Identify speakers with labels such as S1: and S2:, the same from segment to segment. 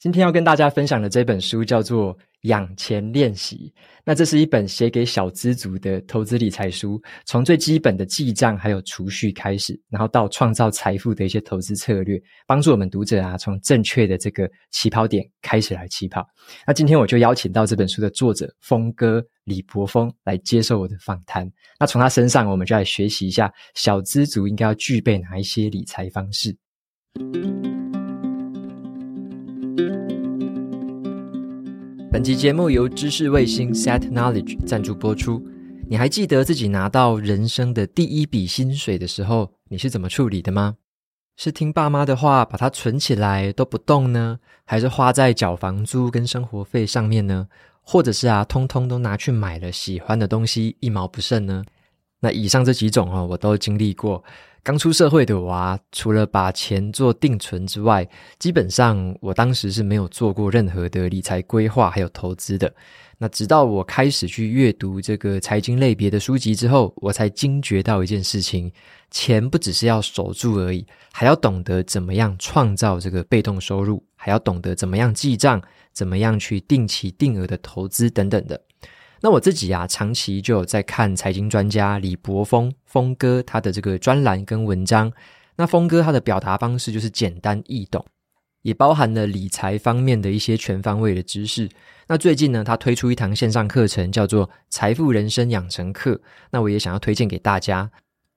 S1: 今天要跟大家分享的这本书叫做养钱练习，那这是一本写给小资族的投资理财书，从最基本的记账还有储蓄开始，然后到创造财富的一些投资策略，帮助我们读者啊从正确的这个起跑点开始来起跑。那今天我就邀请到这本书的作者峰哥李博峰来接受我的访谈。那从他身上，我们就来学习一下小资族应该要具备哪一些理财方式。本集节目由知识卫星 Set Knowledge 赞助播出。你还记得自己拿到人生的第一笔薪水的时候，你是怎么处理的吗？是听爸妈的话把它存起来都不动呢？还是花在缴房租跟生活费上面呢？或者是啊，通通都拿去买了喜欢的东西，一毛不剩呢？那以上这几种哦，我都经历过。刚出社会的我啊，除了把钱做定存之外，基本上我当时是没有做过任何的理财规划还有投资的。那直到我开始去阅读这个财经类别的书籍之后，我才惊觉到一件事情：钱不只是要守住而已，还要懂得怎么样创造这个被动收入，还要懂得怎么样记账，怎么样去定期定额的投资等等的。那我自己啊，长期就有在看财经专家李博峰峰哥他的这个专栏跟文章。那峰哥他的表达方式就是简单易懂，也包含了理财方面的一些全方位的知识。那最近呢，他推出一堂线上课程，叫做《财富人生养成课》。那我也想要推荐给大家。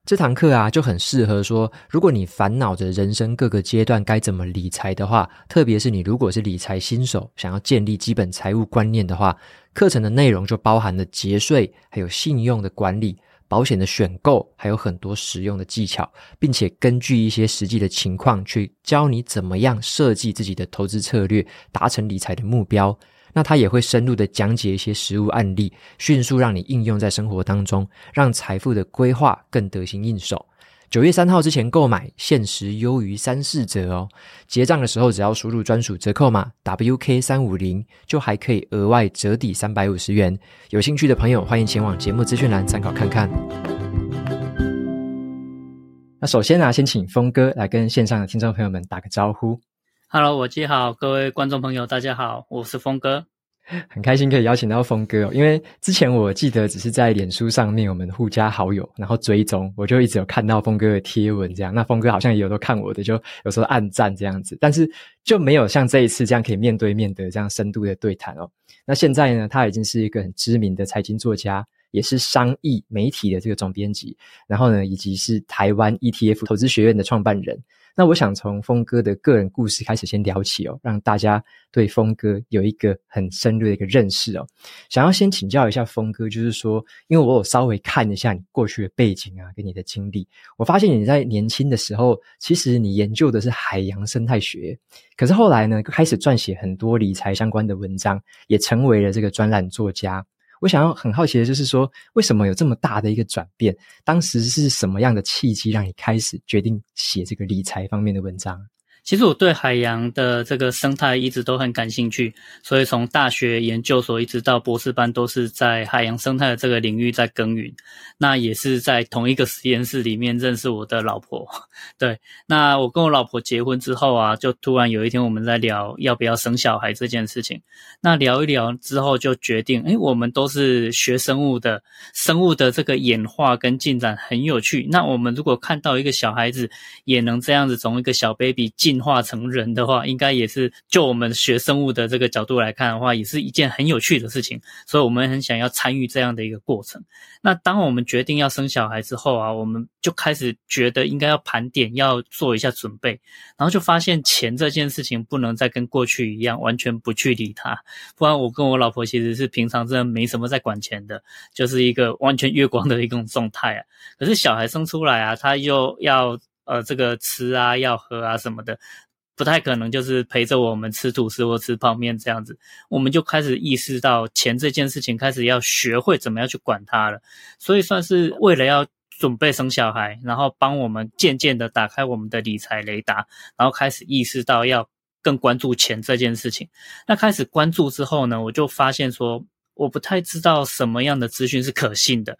S1: 这堂课啊，就很适合说，如果你烦恼着人生各个阶段该怎么理财的话，特别是你如果是理财新手，想要建立基本财务观念的话，课程的内容就包含了节税，还有信用的管理、保险的选购，还有很多实用的技巧，并且根据一些实际的情况去教你怎么样设计自己的投资策略，达成理财的目标。那他也会深入的讲解一些实务案例，迅速让你应用在生活当中，让财富的规划更得心应手。九月三号之前购买，限时优于三四折哦。结账的时候只要输入专属折扣码 WK 三五零，就还可以额外折抵三百五十元。有兴趣的朋友欢迎前往节目资讯栏参考看看。那首先呢、先请峰哥来跟线上的听众朋友们打个招呼。
S2: Hello，我记好，各位观众朋友，大家好，我是峰哥，
S1: 很开心可以邀请到峰哥哦。因为之前我记得只是在脸书上面我们互加好友，然后追踪，我就一直有看到峰哥的贴文这样。那峰哥好像也有都看我的，就有时候按赞这样子，但是就没有像这一次这样可以面对面的这样深度的对谈哦。那现在呢，他已经是一个很知名的财经作家，也是商议媒体的这个总编辑，然后呢，以及是台湾 ETF 投资学院的创办人。那我想从峰哥的个人故事开始先聊起哦，让大家对峰哥有一个很深入的一个认识哦。想要先请教一下峰哥，就是说，因为我有稍微看一下你过去的背景啊，跟你的经历，我发现你在年轻的时候，其实你研究的是海洋生态学，可是后来呢，开始撰写很多理财相关的文章，也成为了这个专栏作家。我想要很好奇的就是说，为什么有这么大的一个转变？当时是什么样的契机让你开始决定写这个理财方面的文章？
S2: 其实我对海洋的这个生态一直都很感兴趣，所以从大学研究所一直到博士班都是在海洋生态的这个领域在耕耘。那也是在同一个实验室里面认识我的老婆。对，那我跟我老婆结婚之后啊，就突然有一天我们在聊要不要生小孩这件事情。那聊一聊之后就决定，诶，我们都是学生物的，生物的这个演化跟进展很有趣。那我们如果看到一个小孩子也能这样子从一个小 baby 进进化成人的话，应该也是就我们学生物的这个角度来看的话，也是一件很有趣的事情。所以，我们很想要参与这样的一个过程。那当我们决定要生小孩之后啊，我们就开始觉得应该要盘点，要做一下准备，然后就发现钱这件事情不能再跟过去一样完全不去理它，不然我跟我老婆其实是平常真的没什么在管钱的，就是一个完全月光的一种状态啊。可是小孩生出来啊，他又要。呃，这个吃啊，要喝啊什么的，不太可能就是陪着我们吃吐司或吃泡面这样子，我们就开始意识到钱这件事情，开始要学会怎么样去管它了。所以算是为了要准备生小孩，然后帮我们渐渐的打开我们的理财雷达，然后开始意识到要更关注钱这件事情。那开始关注之后呢，我就发现说，我不太知道什么样的资讯是可信的。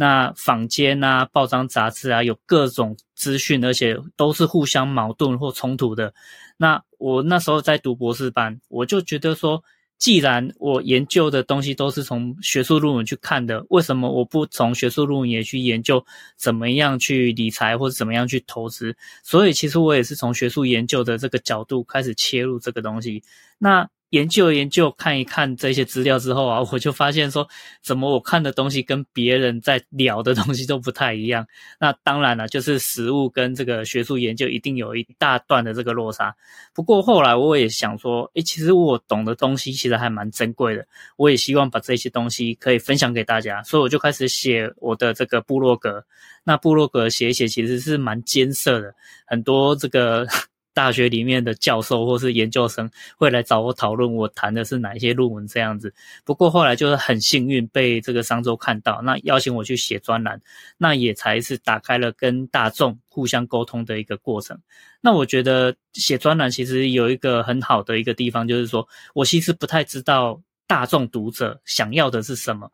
S2: 那坊间啊、报章杂志啊，有各种资讯，而且都是互相矛盾或冲突的。那我那时候在读博士班，我就觉得说，既然我研究的东西都是从学术论文去看的，为什么我不从学术论文也去研究怎么样去理财或者怎么样去投资？所以其实我也是从学术研究的这个角度开始切入这个东西。那研究研究看一看这些资料之后啊，我就发现说，怎么我看的东西跟别人在聊的东西都不太一样。那当然了，就是实物跟这个学术研究一定有一大段的这个落差。不过后来我也想说，诶，其实我懂的东西其实还蛮珍贵的，我也希望把这些东西可以分享给大家，所以我就开始写我的这个部落格。那部落格写一写其实是蛮艰涩的，很多这个。大学里面的教授或是研究生会来找我讨论我谈的是哪一些论文这样子。不过后来就是很幸运被这个商周看到，那邀请我去写专栏，那也才是打开了跟大众互相沟通的一个过程。那我觉得写专栏其实有一个很好的一个地方，就是说我其实不太知道大众读者想要的是什么。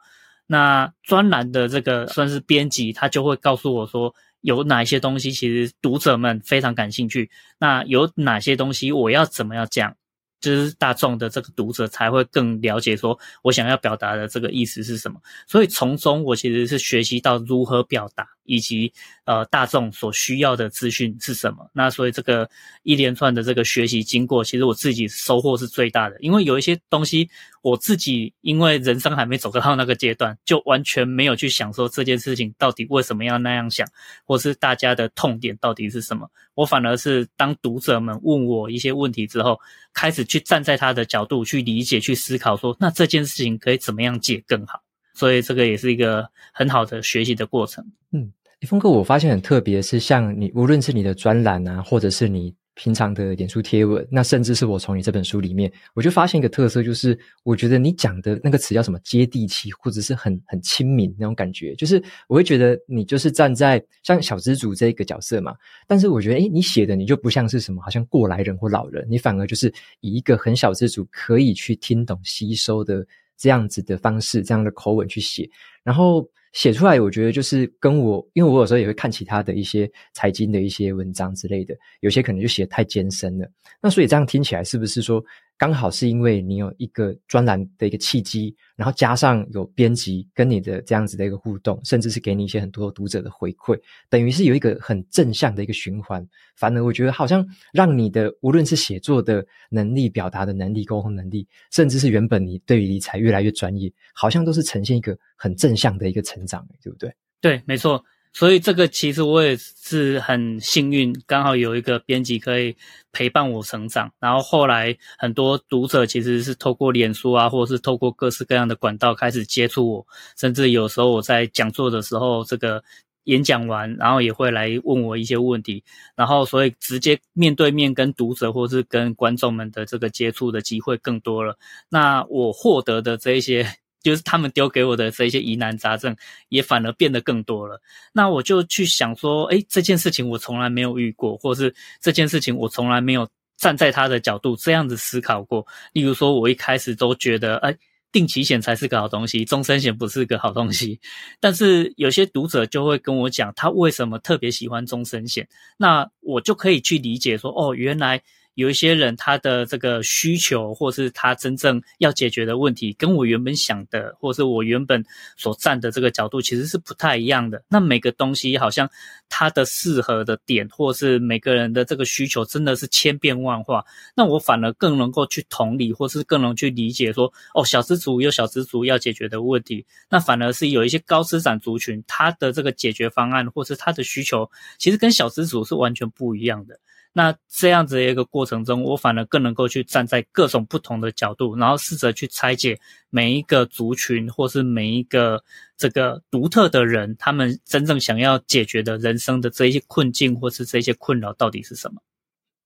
S2: 那专栏的这个算是编辑，他就会告诉我说。有哪些东西其实读者们非常感兴趣？那有哪些东西我要怎么样讲？就是大众的这个读者才会更了解，说我想要表达的这个意思是什么。所以从中我其实是学习到如何表达，以及呃大众所需要的资讯是什么。那所以这个一连串的这个学习经过，其实我自己收获是最大的。因为有一些东西我自己因为人生还没走到那个阶段，就完全没有去想说这件事情到底为什么要那样想，或是大家的痛点到底是什么。我反而是当读者们问我一些问题之后，开始去站在他的角度去理解、去思考说，说那这件事情可以怎么样解更好。所以这个也是一个很好的学习的过程。
S1: 嗯，峰哥，我发现很特别是，像你无论是你的专栏啊，或者是你。平常的脸书贴文，那甚至是我从你这本书里面，我就发现一个特色，就是我觉得你讲的那个词叫什么接地气，或者是很很亲民那种感觉，就是我会觉得你就是站在像小资族这个角色嘛，但是我觉得，诶，你写的你就不像是什么好像过来人或老人，你反而就是以一个很小资族可以去听懂吸收的这样子的方式，这样的口吻去写，然后。写出来，我觉得就是跟我，因为我有时候也会看其他的一些财经的一些文章之类的，有些可能就写得太艰深了。那所以这样听起来，是不是说刚好是因为你有一个专栏的一个契机，然后加上有编辑跟你的这样子的一个互动，甚至是给你一些很多读者的回馈，等于是有一个很正向的一个循环。反而我觉得好像让你的无论是写作的能力、表达的能力、沟通能力，甚至是原本你对于理财越来越专业，好像都是呈现一个很正向的一个成长，对不对？
S2: 对，没错。所以这个其实我也是很幸运，刚好有一个编辑可以陪伴我成长。然后后来很多读者其实是透过脸书啊，或者是透过各式各样的管道开始接触我，甚至有时候我在讲座的时候，这个演讲完，然后也会来问我一些问题。然后所以直接面对面跟读者或是跟观众们的这个接触的机会更多了。那我获得的这一些。就是他们丢给我的这些疑难杂症，也反而变得更多了。那我就去想说，诶，这件事情我从来没有遇过，或是这件事情我从来没有站在他的角度这样子思考过。例如说，我一开始都觉得，诶，定期险才是个好东西，终身险不是个好东西。但是有些读者就会跟我讲，他为什么特别喜欢终身险，那我就可以去理解说，哦，原来。有一些人，他的这个需求，或是他真正要解决的问题，跟我原本想的，或是我原本所站的这个角度，其实是不太一样的。那每个东西好像它的适合的点，或是每个人的这个需求，真的是千变万化。那我反而更能够去同理，或是更能去理解说，哦，小资族有小资族要解决的问题，那反而是有一些高资产族群，他的这个解决方案，或是他的需求，其实跟小资族是完全不一样的。那这样子一个过程中，我反而更能够去站在各种不同的角度，然后试着去拆解每一个族群，或是每一个这个独特的人，他们真正想要解决的人生的这一些困境，或是这些困扰到底是什么？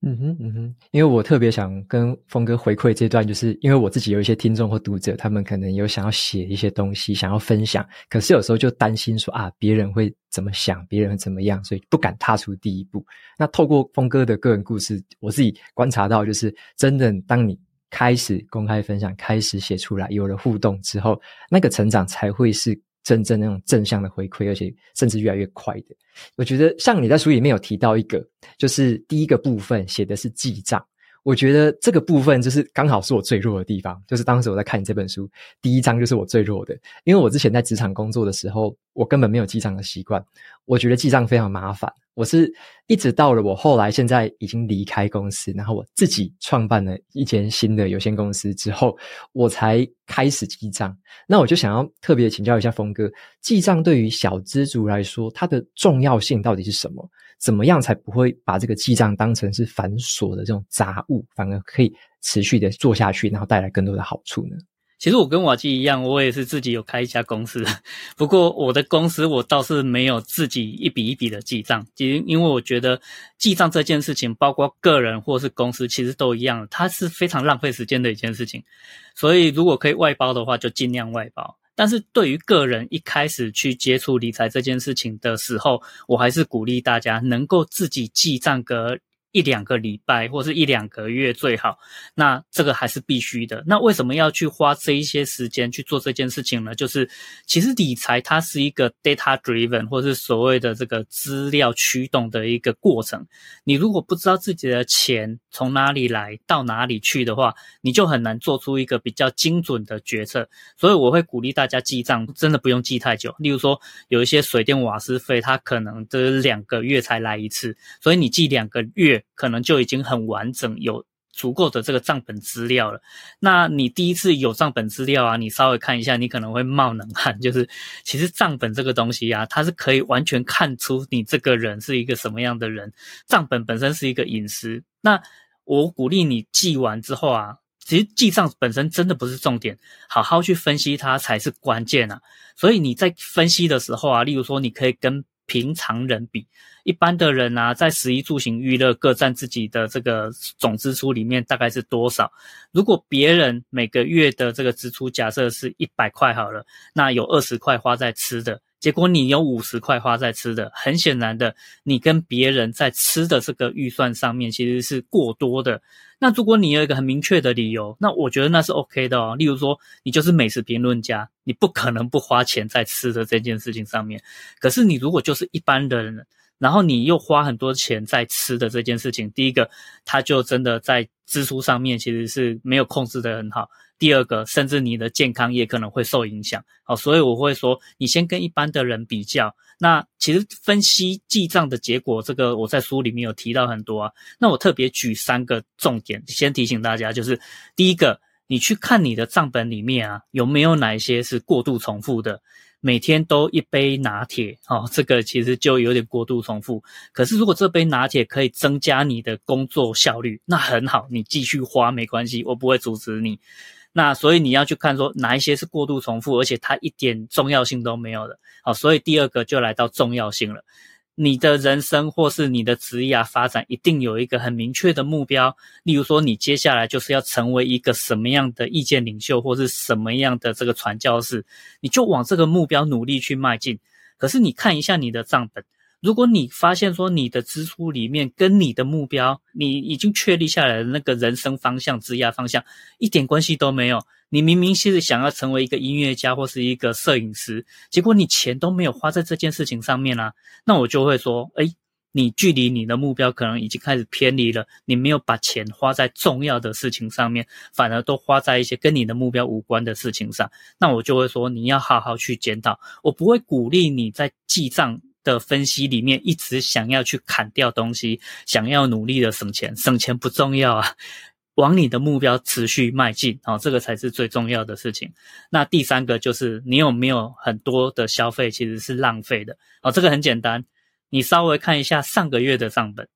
S1: 嗯哼嗯哼，因为我特别想跟峰哥回馈这段，就是因为我自己有一些听众或读者，他们可能有想要写一些东西，想要分享，可是有时候就担心说啊，别人会怎么想，别人会怎么样，所以不敢踏出第一步。那透过峰哥的个人故事，我自己观察到，就是真的当你开始公开分享，开始写出来，有了互动之后，那个成长才会是。真正那种正向的回馈，而且甚至越来越快的。我觉得像你在书里面有提到一个，就是第一个部分写的是记账。我觉得这个部分就是刚好是我最弱的地方。就是当时我在看你这本书，第一章就是我最弱的，因为我之前在职场工作的时候，我根本没有记账的习惯。我觉得记账非常麻烦。我是一直到了我后来现在已经离开公司，然后我自己创办了一间新的有限公司之后，我才开始记账。那我就想要特别请教一下峰哥，记账对于小资族来说，它的重要性到底是什么？怎么样才不会把这个记账当成是繁琐的这种杂物，反而可以持续的做下去，然后带来更多的好处呢？
S2: 其实我跟瓦基一样，我也是自己有开一家公司，不过我的公司我倒是没有自己一笔一笔的记账，因因为我觉得记账这件事情，包括个人或是公司，其实都一样，它是非常浪费时间的一件事情。所以如果可以外包的话，就尽量外包。但是对于个人一开始去接触理财这件事情的时候，我还是鼓励大家能够自己记账个。一两个礼拜或是一两个月最好，那这个还是必须的。那为什么要去花这一些时间去做这件事情呢？就是其实理财它是一个 data driven 或是所谓的这个资料驱动的一个过程。你如果不知道自己的钱从哪里来到哪里去的话，你就很难做出一个比较精准的决策。所以我会鼓励大家记账，真的不用记太久。例如说有一些水电瓦斯费，它可能这两个月才来一次，所以你记两个月。可能就已经很完整，有足够的这个账本资料了。那你第一次有账本资料啊，你稍微看一下，你可能会冒冷汗。就是其实账本这个东西啊，它是可以完全看出你这个人是一个什么样的人。账本本身是一个隐私。那我鼓励你记完之后啊，其实记账本身真的不是重点，好好去分析它才是关键啊。所以你在分析的时候啊，例如说你可以跟平常人比，一般的人啊，在食衣住行娱乐各占自己的这个总支出里面大概是多少？如果别人每个月的这个支出假设是一百块好了，那有二十块花在吃的。结果你有五十块花在吃的，很显然的，你跟别人在吃的这个预算上面其实是过多的。那如果你有一个很明确的理由，那我觉得那是 OK 的哦。例如说，你就是美食评论家，你不可能不花钱在吃的这件事情上面。可是你如果就是一般的人，然后你又花很多钱在吃的这件事情，第一个，他就真的在支出上面其实是没有控制的很好。第二个，甚至你的健康也可能会受影响。好，所以我会说，你先跟一般的人比较。那其实分析记账的结果，这个我在书里面有提到很多啊。那我特别举三个重点，先提醒大家，就是第一个，你去看你的账本里面啊，有没有哪一些是过度重复的？每天都一杯拿铁，哦，这个其实就有点过度重复。可是如果这杯拿铁可以增加你的工作效率，那很好，你继续花没关系，我不会阻止你。那所以你要去看说哪一些是过度重复，而且它一点重要性都没有的。好，所以第二个就来到重要性了。你的人生或是你的职业啊发展一定有一个很明确的目标，例如说你接下来就是要成为一个什么样的意见领袖，或是什么样的这个传教士，你就往这个目标努力去迈进。可是你看一下你的账本。如果你发现说你的支出里面跟你的目标，你已经确立下来的那个人生方向、职业方向一点关系都没有，你明明是想要成为一个音乐家或是一个摄影师，结果你钱都没有花在这件事情上面啦，那我就会说，诶，你距离你的目标可能已经开始偏离了，你没有把钱花在重要的事情上面，反而都花在一些跟你的目标无关的事情上，那我就会说你要好好去检讨，我不会鼓励你在记账的分析里面一直想要去砍掉东西，想要努力的省钱，省钱不重要啊，往你的目标持续迈进，哦，这个才是最重要的事情。那第三个就是你有没有很多的消费其实是浪费的，哦，这个很简单，你稍微看一下上个月的账本，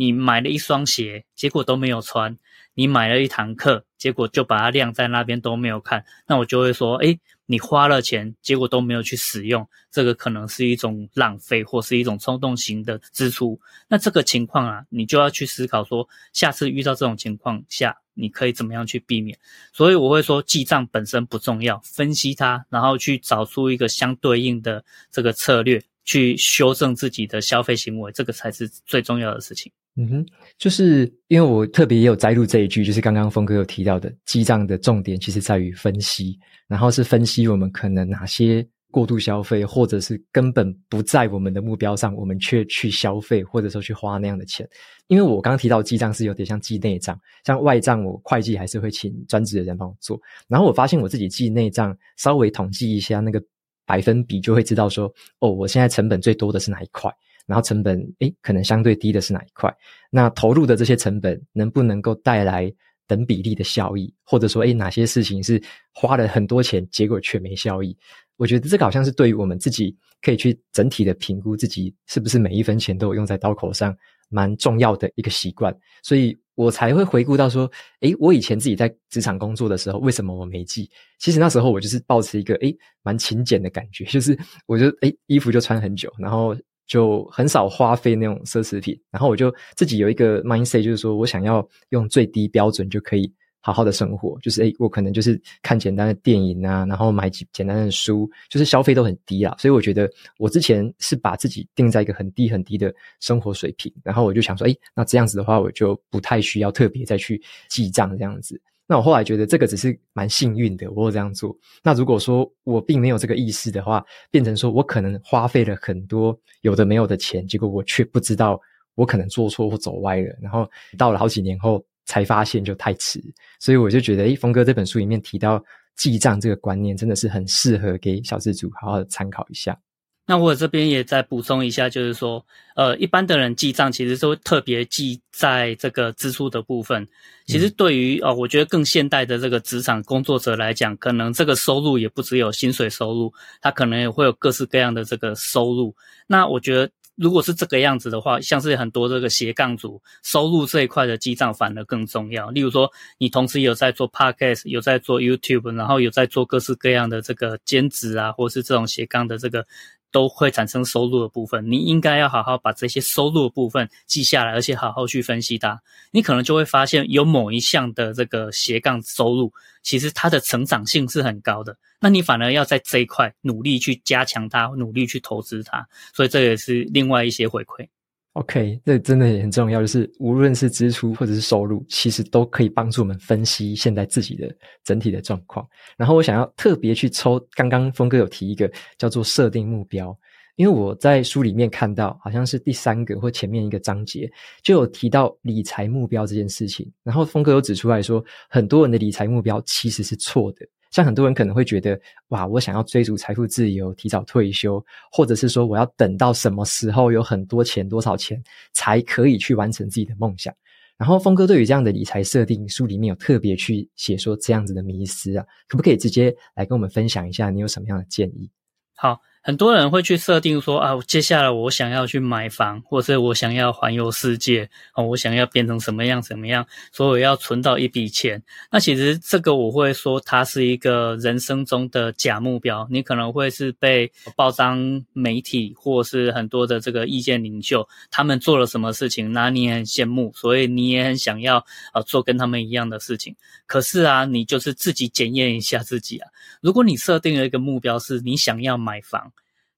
S2: 你买了一双鞋，结果都没有穿；你买了一堂课，结果就把它晾在那边都没有看，那我就会说，诶，你花了钱，结果都没有去使用，这个可能是一种浪费，或是一种冲动型的支出。那这个情况啊，你就要去思考说，下次遇到这种情况下，你可以怎么样去避免。所以我会说，记账本身不重要，分析它，然后去找出一个相对应的这个策略。去修正自己的消费行为，这个才是最重要的事情。
S1: 嗯哼，就是因为我特别也有摘录这一句，就是刚刚峰哥有提到的，记账的重点其实在于分析，然后是分析我们可能哪些过度消费，或者是根本不在我们的目标上，我们却去消费，或者说去花那样的钱。因为我刚刚提到记账是有点像记内账，像外账我会计还是会请专职的人帮我做，然后我发现我自己记内账，稍微统计一下那个。百分比就会知道说，哦，我现在成本最多的是哪一块，然后成本诶可能相对低的是哪一块，那投入的这些成本能不能够带来等比例的效益，或者说诶哪些事情是花了很多钱，结果却没效益？我觉得这个好像是对于我们自己可以去整体的评估自己是不是每一分钱都有用在刀口上，蛮重要的一个习惯，所以。我才会回顾到说，诶，我以前自己在职场工作的时候，为什么我没记？其实那时候我就是抱持一个诶，蛮勤俭的感觉，就是我就诶，衣服就穿很久，然后就很少花费那种奢侈品，然后我就自己有一个 mindset，就是说我想要用最低标准就可以。好好的生活，就是诶，我可能就是看简单的电影啊，然后买几简单的书，就是消费都很低啦。所以我觉得我之前是把自己定在一个很低很低的生活水平，然后我就想说，诶，那这样子的话，我就不太需要特别再去记账这样子。那我后来觉得这个只是蛮幸运的，我有这样做。那如果说我并没有这个意识的话，变成说我可能花费了很多有的没有的钱，结果我却不知道我可能做错或走歪了，然后到了好几年后。才发现就太迟，所以我就觉得，诶，峰哥这本书里面提到记账这个观念，真的是很适合给小资族好好的参考一下。
S2: 那我这边也再补充一下，就是说，呃，一般的人记账其实都特别记在这个支出的部分。其实对于哦，我觉得更现代的这个职场工作者来讲，可能这个收入也不只有薪水收入，他可能也会有各式各样的这个收入。那我觉得。如果是这个样子的话，像是很多这个斜杠族收入这一块的记账反而更重要。例如说，你同时有在做 Podcast，有在做 YouTube，然后有在做各式各样的这个兼职啊，或是这种斜杠的这个。都会产生收入的部分，你应该要好好把这些收入的部分记下来，而且好好去分析它。你可能就会发现，有某一项的这个斜杠收入，其实它的成长性是很高的。那你反而要在这一块努力去加强它，努力去投资它。所以这也是另外一些回馈。
S1: OK，这真的也很重要，就是无论是支出或者是收入，其实都可以帮助我们分析现在自己的整体的状况。然后我想要特别去抽，刚刚峰哥有提一个叫做设定目标，因为我在书里面看到，好像是第三个或前面一个章节就有提到理财目标这件事情。然后峰哥有指出来说，很多人的理财目标其实是错的。像很多人可能会觉得，哇，我想要追逐财富自由，提早退休，或者是说我要等到什么时候有很多钱，多少钱才可以去完成自己的梦想。然后峰哥对于这样的理财设定，书里面有特别去写说这样子的迷思啊，可不可以直接来跟我们分享一下，你有什么样的建议？
S2: 好。很多人会去设定说啊，接下来我想要去买房，或者我想要环游世界，哦，我想要变成什么样什么样，所以我要存到一笔钱。那其实这个我会说，它是一个人生中的假目标。你可能会是被报章媒体，或是很多的这个意见领袖，他们做了什么事情，那你也很羡慕，所以你也很想要啊做跟他们一样的事情。可是啊，你就是自己检验一下自己啊。如果你设定了一个目标，是你想要买房。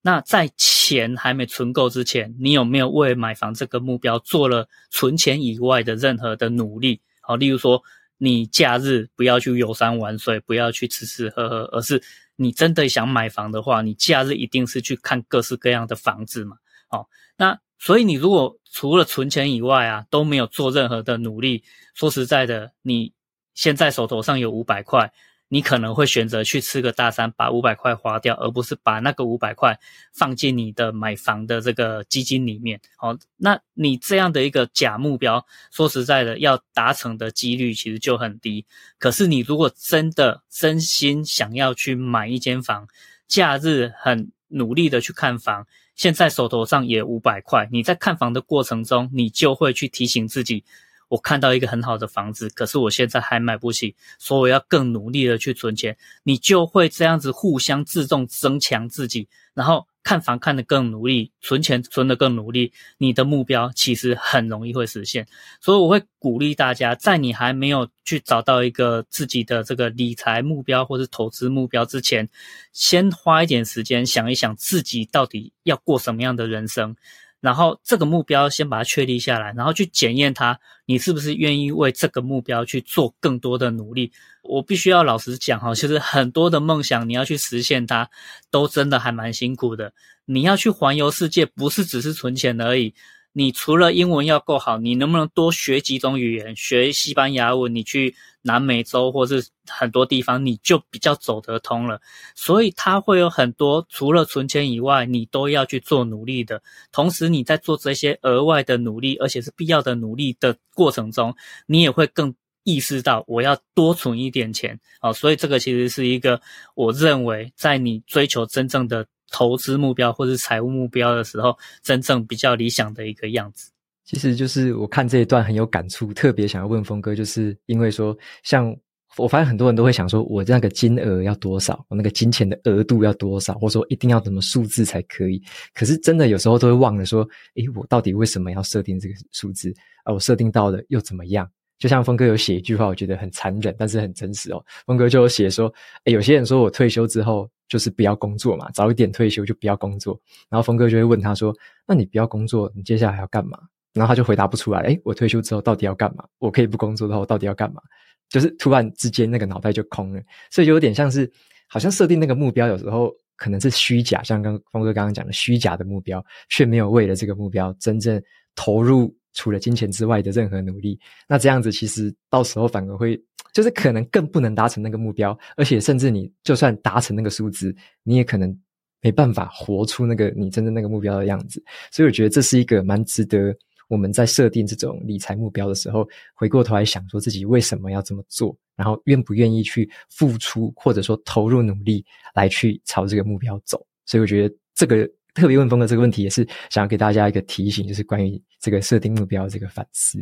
S2: 那在钱还没存够之前，你有没有为买房这个目标做了存钱以外的任何的努力？好，例如说，你假日不要去游山玩水，不要去吃吃喝喝，而是你真的想买房的话，你假日一定是去看各式各样的房子嘛。好，那所以你如果除了存钱以外啊，都没有做任何的努力，说实在的，你现在手头上有五百块。你可能会选择去吃个大餐，把五百块花掉，而不是把那个五百块放进你的买房的这个基金里面。好，那你这样的一个假目标，说实在的，要达成的几率其实就很低。可是你如果真的真心想要去买一间房，假日很努力的去看房。现在手头上也五百块，你在看房的过程中，你就会去提醒自己。我看到一个很好的房子，可是我现在还买不起，所以我要更努力的去存钱。你就会这样子互相自动增强自己，然后看房看得更努力，存钱存得更努力，你的目标其实很容易会实现。所以我会鼓励大家，在你还没有去找到一个自己的这个理财目标或是投资目标之前，先花一点时间想一想自己到底要过什么样的人生。然后这个目标先把它确立下来，然后去检验它，你是不是愿意为这个目标去做更多的努力？我必须要老实讲哈，其实很多的梦想你要去实现它，都真的还蛮辛苦的。你要去环游世界，不是只是存钱而已。你除了英文要够好，你能不能多学几种语言？学西班牙文，你去南美洲或是很多地方，你就比较走得通了。所以它会有很多除了存钱以外，你都要去做努力的。同时你在做这些额外的努力，而且是必要的努力的过程中，你也会更意识到我要多存一点钱。好，所以这个其实是一个我认为在你追求真正的。投资目标或是财务目标的时候，真正比较理想的一个样子，
S1: 其实就是我看这一段很有感触，特别想要问峰哥，就是因为说，像我发现很多人都会想说，我那个金额要多少，我那个金钱的额度要多少，或者说一定要什么数字才可以。可是真的有时候都会忘了说，诶，我到底为什么要设定这个数字？啊，我设定到了又怎么样？就像峰哥有写一句话，我觉得很残忍，但是很真实哦。峰哥就有写说，诶，有些人说我退休之后。就是不要工作嘛，早一点退休就不要工作。然后峰哥就会问他说：“那你不要工作，你接下来还要干嘛？”然后他就回答不出来。诶，我退休之后到底要干嘛？我可以不工作的话，到底要干嘛？就是突然之间那个脑袋就空了，所以就有点像是好像设定那个目标，有时候可能是虚假，像刚峰哥刚刚讲的虚假的目标，却没有为了这个目标真正投入除了金钱之外的任何努力。那这样子其实到时候反而会。就是可能更不能达成那个目标，而且甚至你就算达成那个数字，你也可能没办法活出那个你真正那个目标的样子。所以我觉得这是一个蛮值得我们在设定这种理财目标的时候，回过头来想说自己为什么要这么做，然后愿不愿意去付出或者说投入努力来去朝这个目标走。所以我觉得这个特别问峰的这个问题，也是想要给大家一个提醒，就是关于这个设定目标这个反思。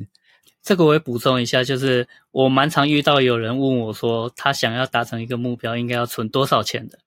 S2: 这个我也补充一下，就是我蛮常遇到有人问我说，他想要达成一个目标，应该要存多少钱的？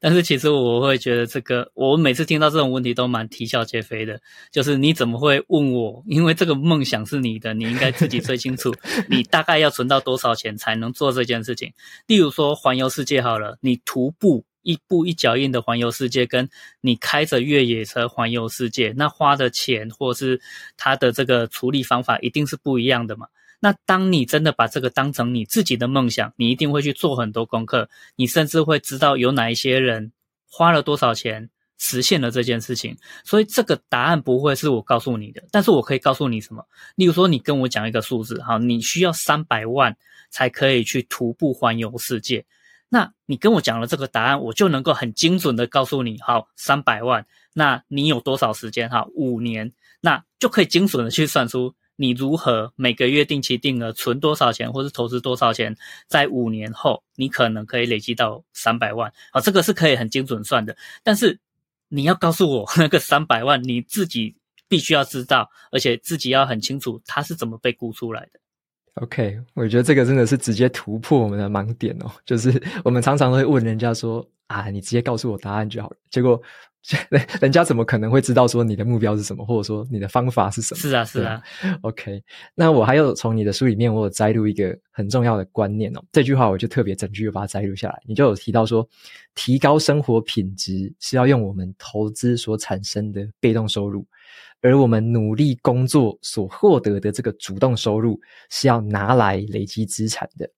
S2: 但是其实我会觉得，这个我每次听到这种问题都蛮啼笑皆非的。就是你怎么会问我？因为这个梦想是你的，你应该自己最清楚，你大概要存到多少钱才能做这件事情？例如说环游世界好了，你徒步。一步一脚印的环游世界，跟你开着越野车环游世界，那花的钱或是它的这个处理方法一定是不一样的嘛。那当你真的把这个当成你自己的梦想，你一定会去做很多功课，你甚至会知道有哪一些人花了多少钱实现了这件事情。所以这个答案不会是我告诉你的，但是我可以告诉你什么？例如说，你跟我讲一个数字，好，你需要三百万才可以去徒步环游世界。那你跟我讲了这个答案，我就能够很精准的告诉你，好，三百万，那你有多少时间？哈，五年，那就可以精准的去算出你如何每个月定期定额存多少钱，或是投资多少钱，在五年后你可能可以累积到三百万，好，这个是可以很精准算的。但是你要告诉我那个三百万，你自己必须要知道，而且自己要很清楚它是怎么被估出来的。
S1: OK，我觉得这个真的是直接突破我们的盲点哦。就是我们常常会问人家说：“啊，你直接告诉我答案就好了。”结果，人家怎么可能会知道说你的目标是什么，或者说你的方法是什么？
S2: 是啊，是啊。
S1: OK，那我还有从你的书里面，我有摘录一个很重要的观念哦。这句话我就特别整句又把它摘录下来。你就有提到说，提高生活品质是要用我们投资所产生的被动收入。而我们努力工作所获得的这个主动收入，是要拿来累积资产的。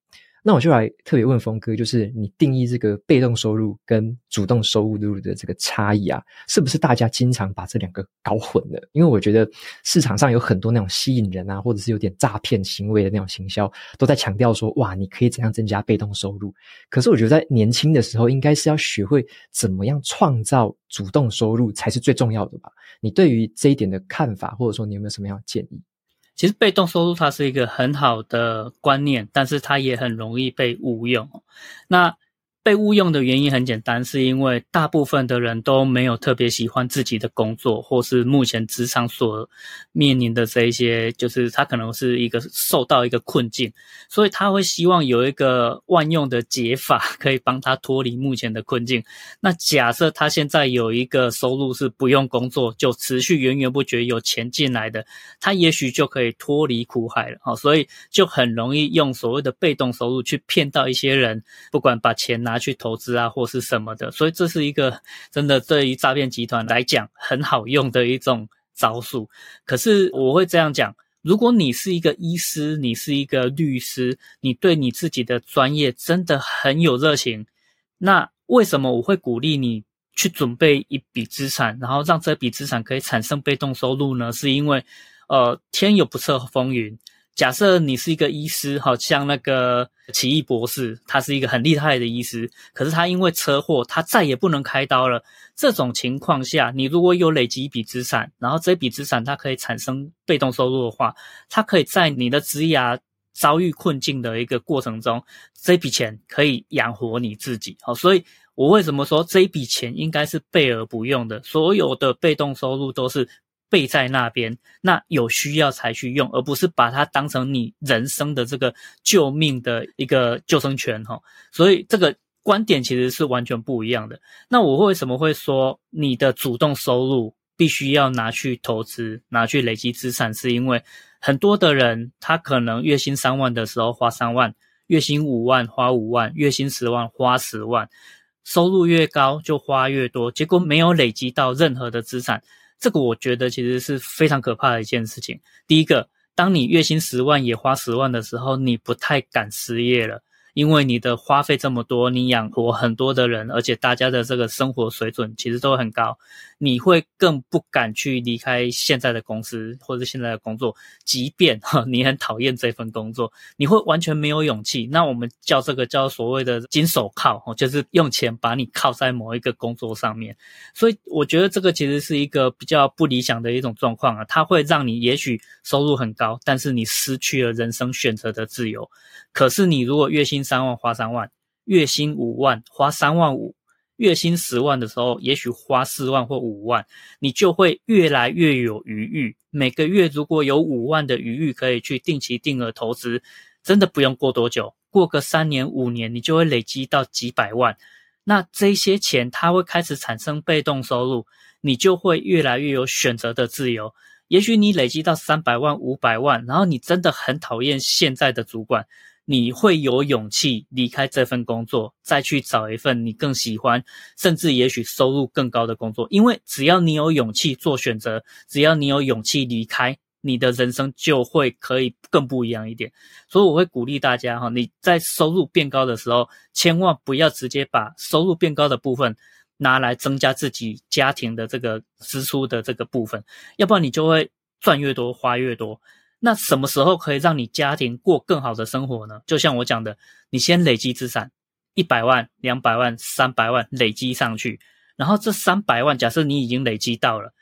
S1: 那我就来特别问峰哥，就是你定义这个被动收入跟主动收入的这个差异啊，是不是大家经常把这两个搞混了？因为我觉得市场上有很多那种吸引人啊，或者是有点诈骗行为的那种行销，都在强调说，哇，你可以怎样增加被动收入。可是我觉得在年轻的时候，应该是要学会怎么样创造主动收入才是最重要的吧？你对于这一点的看法，或者说你有没有什么样的建议？
S2: 其实被动收入它是一个很好的观念，但是它也很容易被误用。那被误用的原因很简单，是因为大部分的人都没有特别喜欢自己的工作，或是目前职场所面临的这一些，就是他可能是一个受到一个困境，所以他会希望有一个万用的解法，可以帮他脱离目前的困境。那假设他现在有一个收入是不用工作就持续源源不绝有钱进来的，他也许就可以脱离苦海了。好，所以就很容易用所谓的被动收入去骗到一些人，不管把钱拿。去投资啊，或是什么的，所以这是一个 真的对于诈骗集团来讲很好用的一种招数。可是我会这样讲：如果你是一个医师，你是一个律师，你对你自己的专业真的很有热情，那为什么我会鼓励你去准备一笔资产，然后让这笔资产可以产生被动收入呢？是因为，呃，天有不测风云。假设你是一个医师，好像那个奇异博士，他是一个很厉害的医师，可是他因为车祸，他再也不能开刀了。这种情况下，你如果有累积一笔资产，然后这笔资产它可以产生被动收入的话，它可以在你的职涯遭遇困境的一个过程中，这笔钱可以养活你自己。好，所以我为什么说这笔钱应该是备而不用的？所有的被动收入都是。备在那边，那有需要才去用，而不是把它当成你人生的这个救命的一个救生圈哈。所以这个观点其实是完全不一样的。那我为什么会说你的主动收入必须要拿去投资，拿去累积资产？是因为很多的人他可能月薪三万的时候花三万，月薪五万花五万，月薪十万花十万，收入越高就花越多，结果没有累积到任何的资产。这个我觉得其实是非常可怕的一件事情。第一个，当你月薪十万也花十万的时候，你不太敢失业了。因为你的花费这么多，你养活很多的人，而且大家的这个生活水准其实都很高，你会更不敢去离开现在的公司或者现在的工作，即便哈你很讨厌这份工作，你会完全没有勇气。那我们叫这个叫所谓的金手铐，就是用钱把你铐在某一个工作上面。所以我觉得这个其实是一个比较不理想的一种状况啊，它会让你也许收入很高，但是你失去了人生选择的自由。可是你如果月薪三万花三万，月薪五万花三万五，月薪十万的时候，也许花四万或五万，你就会越来越有余裕。每个月如果有五万的余裕可以去定期定额投资，真的不用过多久，过个三年五年，你就会累积到几百万。那这些钱它会开始产生被动收入，你就会越来越有选择的自由。也许你累积到三百万、五百万，然后你真的很讨厌现在的主管。你会有勇气离开这份工作，再去找一份你更喜欢，甚至也许收入更高的工作。因为只要你有勇气做选择，只要你有勇气离开，你的人生就会可以更不一样一点。所以我会鼓励大家哈，你在收入变高的时候，千万不要直接把收入变高的部分拿来增加自己家庭的这个支出的这个部分，要不然你就会赚越多花越多。那什么时候可以让你家庭过更好的生活呢？就像我讲的，你先累积资产，一百万、两百万、三百万累积上去，然后这三百万，假设你已经累积到了，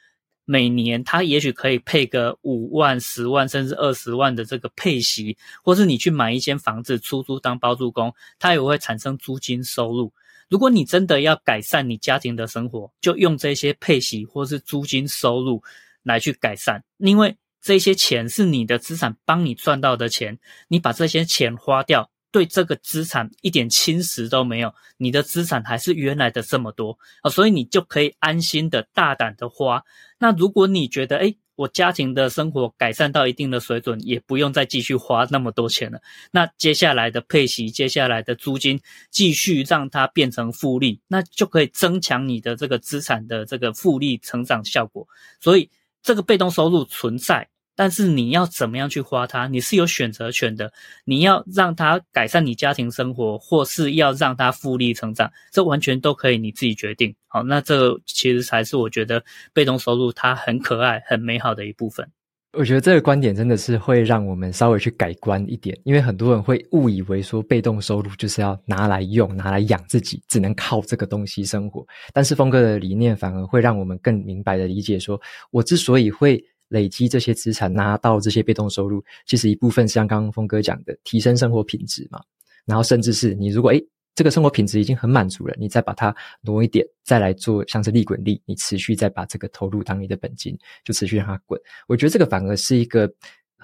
S2: 每年它也许可以配个五万、十万，甚至二十万的这个配息，或是你去买一间房子出租当包租公，它也会产生租金收入。如果你真的要改善你家庭的生活，就用这些配息或是租金收入来去改善，因为。这些钱是你的资产帮你赚到的钱，你把这些钱花掉，对这个资产一点侵蚀都没有，你的资产还是原来的这么多啊，所以你就可以安心的大胆的花。那如果你觉得，诶，我家庭的生活改善到一定的水准，也不用再继续花那么多钱了，那接下来的配息，接下来的租金，继续让它变成复利，那就可以增强你的这个资产的这个复利成长效果。所以这个被动收入存在。但是你要怎么样去花它？你是有选择权的。你要让它改善你家庭生活，或是要让它复利成长，这完全都可以你自己决定。好，那这个其实才是我觉得被动收入它很可爱、很美好的一部分。
S1: 我觉得这个观点真的是会让我们稍微去改观一点，因为很多人会误以为说被动收入就是要拿来用、拿来养自己，只能靠这个东西生活。但是峰哥的理念反而会让我们更明白的理解说，说我之所以会。累积这些资产，拿到这些被动收入，其实一部分像刚刚峰哥讲的，提升生活品质嘛。然后甚至是你如果诶这个生活品质已经很满足了，你再把它挪一点，再来做像是利滚利，你持续再把这个投入当你的本金，就持续让它滚。我觉得这个反而是一个。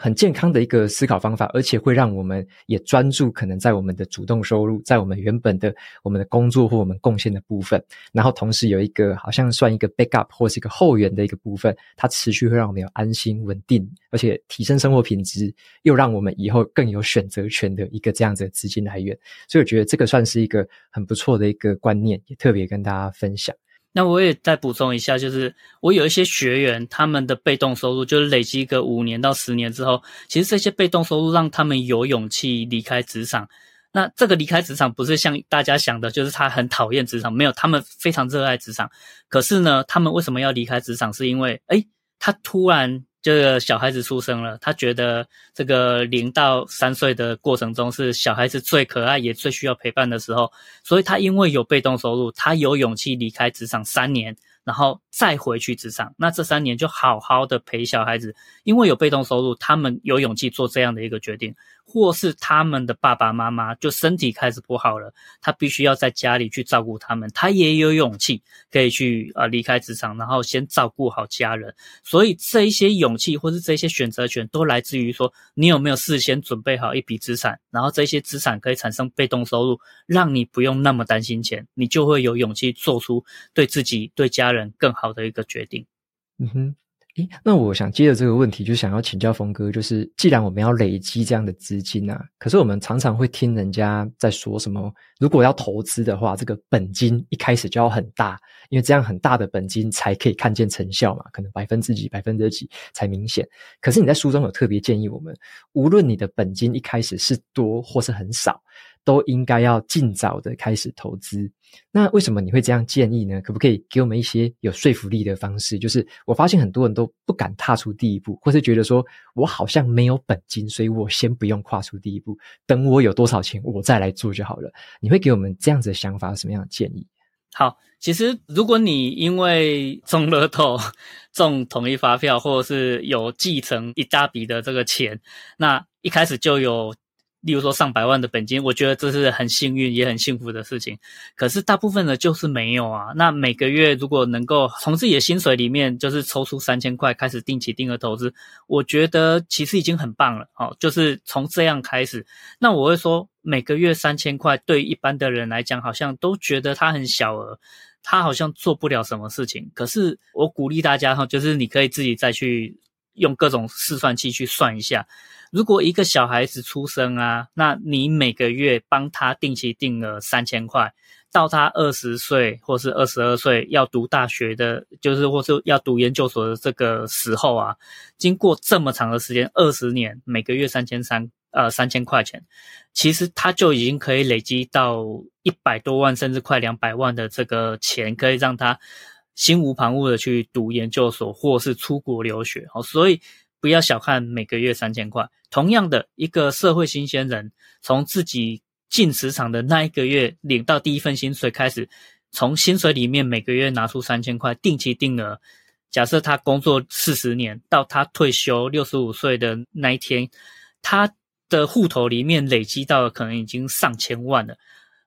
S1: 很健康的一个思考方法，而且会让我们也专注可能在我们的主动收入，在我们原本的我们的工作或我们贡献的部分，然后同时有一个好像算一个 backup 或是一个后援的一个部分，它持续会让我们有安心稳定，而且提升生活品质，又让我们以后更有选择权的一个这样子的资金来源。所以我觉得这个算是一个很不错的一个观念，也特别跟大家分享。
S2: 那我也再补充一下，就是我有一些学员，他们的被动收入就是累积个五年到十年之后，其实这些被动收入让他们有勇气离开职场。那这个离开职场不是像大家想的，就是他很讨厌职场，没有，他们非常热爱职场。可是呢，他们为什么要离开职场？是因为，诶，他突然。这个小孩子出生了，他觉得这个零到三岁的过程中是小孩子最可爱也最需要陪伴的时候，所以他因为有被动收入，他有勇气离开职场三年，然后再回去职场。那这三年就好好的陪小孩子，因为有被动收入，他们有勇气做这样的一个决定。或是他们的爸爸妈妈就身体开始不好了，他必须要在家里去照顾他们，他也有勇气可以去呃离开职场，然后先照顾好家人。所以这一些勇气或是这些选择权都来自于说，你有没有事先准备好一笔资产，然后这些资产可以产生被动收入，让你不用那么担心钱，你就会有勇气做出对自己对家人更好的一个决定。
S1: 嗯哼。诶，那我想接着这个问题，就想要请教峰哥，就是既然我们要累积这样的资金啊，可是我们常常会听人家在说什么，如果要投资的话，这个本金一开始就要很大，因为这样很大的本金才可以看见成效嘛，可能百分之几、百分之几才明显。可是你在书中有特别建议我们，无论你的本金一开始是多或是很少，都应该要尽早的开始投资。那为什么你会这样建议呢？可不可以给我们一些有说服力的方式？就是我发现很多人都不敢踏出第一步，或是觉得说我好像没有本金，所以我先不用跨出第一步，等我有多少钱我再来做就好了。你会给我们这样子的想法，什么样的建议？
S2: 好，其实如果你因为中乐透、中统一发票，或者是有继承一大笔的这个钱，那一开始就有。例如说上百万的本金，我觉得这是很幸运也很幸福的事情。可是大部分的就是没有啊。那每个月如果能够从自己的薪水里面就是抽出三千块开始定期定额投资，我觉得其实已经很棒了。好，就是从这样开始。那我会说，每个月三千块对一般的人来讲，好像都觉得它很小额，他好像做不了什么事情。可是我鼓励大家哈，就是你可以自己再去用各种试算器去算一下。如果一个小孩子出生啊，那你每个月帮他定期定额三千块，到他二十岁或是二十二岁要读大学的，就是或是要读研究所的这个时候啊，经过这么长的时间，二十年，每个月三千三，呃，三千块钱，其实他就已经可以累积到一百多万，甚至快两百万的这个钱，可以让他心无旁骛的去读研究所或是出国留学。哦，所以。不要小看每个月三千块。同样的，一个社会新鲜人，从自己进职场的那一个月领到第一份薪水开始，从薪水里面每个月拿出三千块，定期定额。假设他工作四十年，到他退休六十五岁的那一天，他的户头里面累积到可能已经上千万了。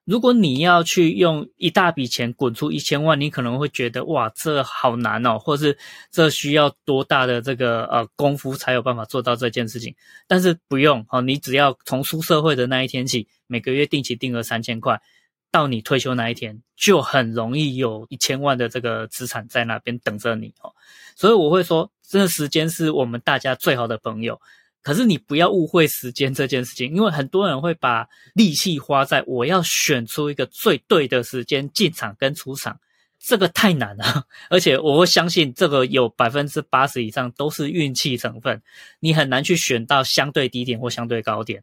S2: 如果你要去用一大笔钱滚出一千万，你可能会觉得哇，这好难哦，或是这需要多大的这个呃功夫才有办法做到这件事情？但是不用哦，你只要从出社会的那一天起，每个月定期定额三千块，到你退休那一天，就很容易有一千万的这个资产在那边等着你哦。所以我会说，这时间是我们大家最好的朋友。可是你不要误会时间这件事情，因为很多人会把力气花在我要选出一个最对的时间进场跟出场，这个太难了。而且我会相信这个有百分之八十以上都是运气成分，你很难去选到相对低点或相对高点。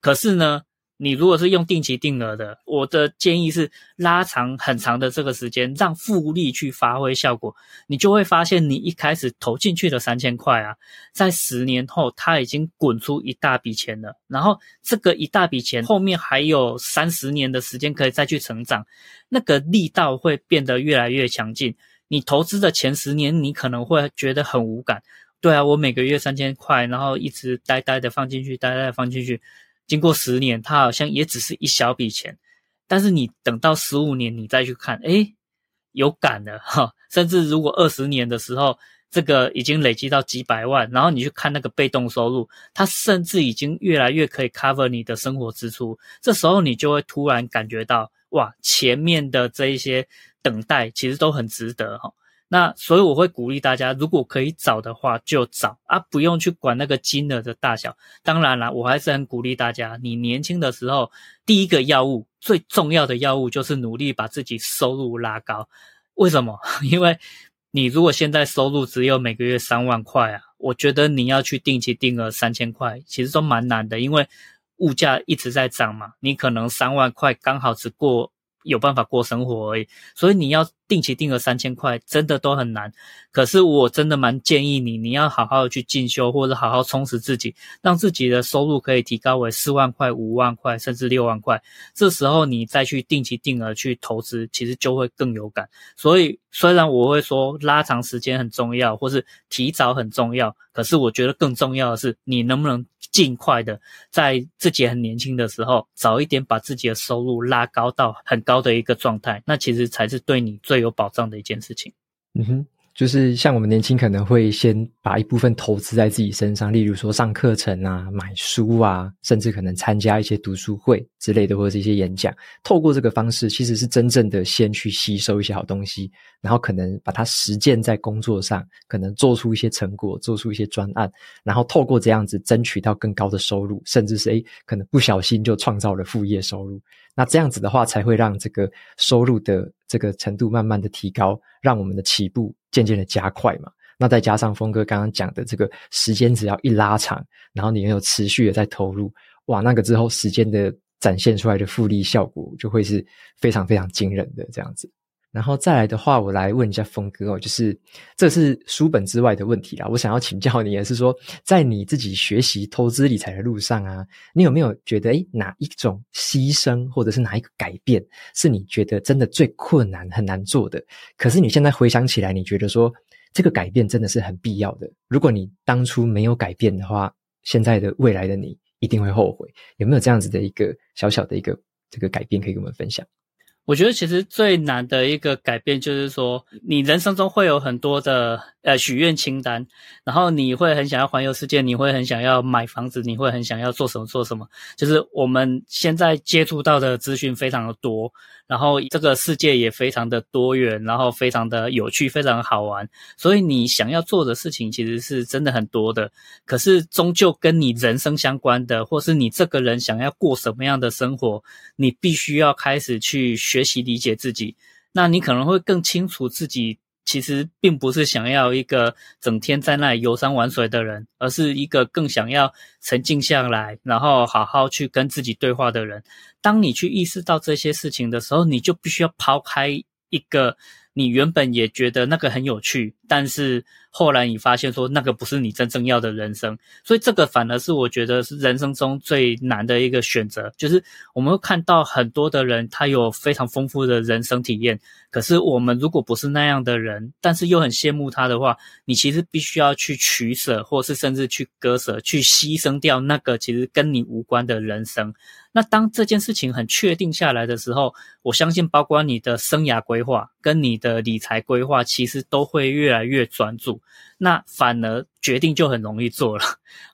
S2: 可是呢，你如果是用定期定额的，我的建议是拉长很长的这个时间，让复利去发挥效果，你就会发现，你一开始投进去的三千块啊，在十年后它已经滚出一大笔钱了。然后这个一大笔钱后面还有三十年的时间可以再去成长，那个力道会变得越来越强劲。你投资的前十年，你可能会觉得很无感。对啊，我每个月三千块，然后一直呆呆的放进去，呆呆的放进去。经过十年，它好像也只是一小笔钱，但是你等到十五年你再去看，诶，有感了 哈。甚至如果二十年的时候，这个已经累积到几百万，然后你去看那个被动收入，它甚至已经越来越可以 cover 你的生活支出。这时候你就会突然感觉到，哇，前面的这一些等待其实都很值得哈。那所以我会鼓励大家，如果可以找的话就找啊，不用去管那个金额的大小。当然啦，我还是很鼓励大家，你年轻的时候第一个要务，最重要的要务就是努力把自己收入拉高。为什么？因为你如果现在收入只有每个月三万块啊，我觉得你要去定期定额三千块，其实都蛮难的，因为物价一直在涨嘛。你可能三万块刚好只过有办法过生活而已，所以你要定期定额三千块，真的都很难。可是我真的蛮建议你，你要好好的去进修，或者好好充实自己，让自己的收入可以提高为四万块、五万块，甚至六万块。这时候你再去定期定额去投资，其实就会更有感。所以虽然我会说拉长时间很重要，或是提早很重要，可是我觉得更重要的是，你能不能尽快的在自己很年轻的时候，早一点把自己的收入拉高到很高的一个状态，那其实才是对你最有保障的一件事情。
S1: 嗯哼。就是像我们年轻，可能会先把一部分投资在自己身上，例如说上课程啊、买书啊，甚至可能参加一些读书会之类的，或者是一些演讲。透过这个方式，其实是真正的先去吸收一些好东西，然后可能把它实践在工作上，可能做出一些成果，做出一些专案，然后透过这样子争取到更高的收入，甚至是诶，可能不小心就创造了副业收入。那这样子的话，才会让这个收入的这个程度慢慢的提高，让我们的起步渐渐的加快嘛。那再加上峰哥刚刚讲的这个时间，只要一拉长，然后你又有持续的在投入，哇，那个之后时间的展现出来的复利效果，就会是非常非常惊人的这样子。然后再来的话，我来问一下峰哥哦，就是这是书本之外的问题啦。我想要请教你，也是说，在你自己学习投资理财的路上啊，你有没有觉得，诶，哪一种牺牲，或者是哪一个改变，是你觉得真的最困难、很难做的？可是你现在回想起来，你觉得说这个改变真的是很必要的。如果你当初没有改变的话，现在的未来的你一定会后悔。有没有这样子的一个小小的一个这个改变可以跟我们分享？
S2: 我觉得其实最难的一个改变就是说，你人生中会有很多的呃许愿清单，然后你会很想要环游世界，你会很想要买房子，你会很想要做什么做什么。就是我们现在接触到的资讯非常的多。然后这个世界也非常的多元，然后非常的有趣，非常好玩。所以你想要做的事情其实是真的很多的。可是终究跟你人生相关的，或是你这个人想要过什么样的生活，你必须要开始去学习理解自己。那你可能会更清楚自己。其实并不是想要一个整天在那里游山玩水的人，而是一个更想要沉静下来，然后好好去跟自己对话的人。当你去意识到这些事情的时候，你就必须要抛开一个。你原本也觉得那个很有趣，但是后来你发现说那个不是你真正要的人生，所以这个反而是我觉得是人生中最难的一个选择。就是我们会看到很多的人，他有非常丰富的人生体验，可是我们如果不是那样的人，但是又很羡慕他的话，你其实必须要去取舍，或是甚至去割舍，去牺牲掉那个其实跟你无关的人生。那当这件事情很确定下来的时候，我相信包括你的生涯规划跟你的理财规划，其实都会越来越专注。那反而决定就很容易做了。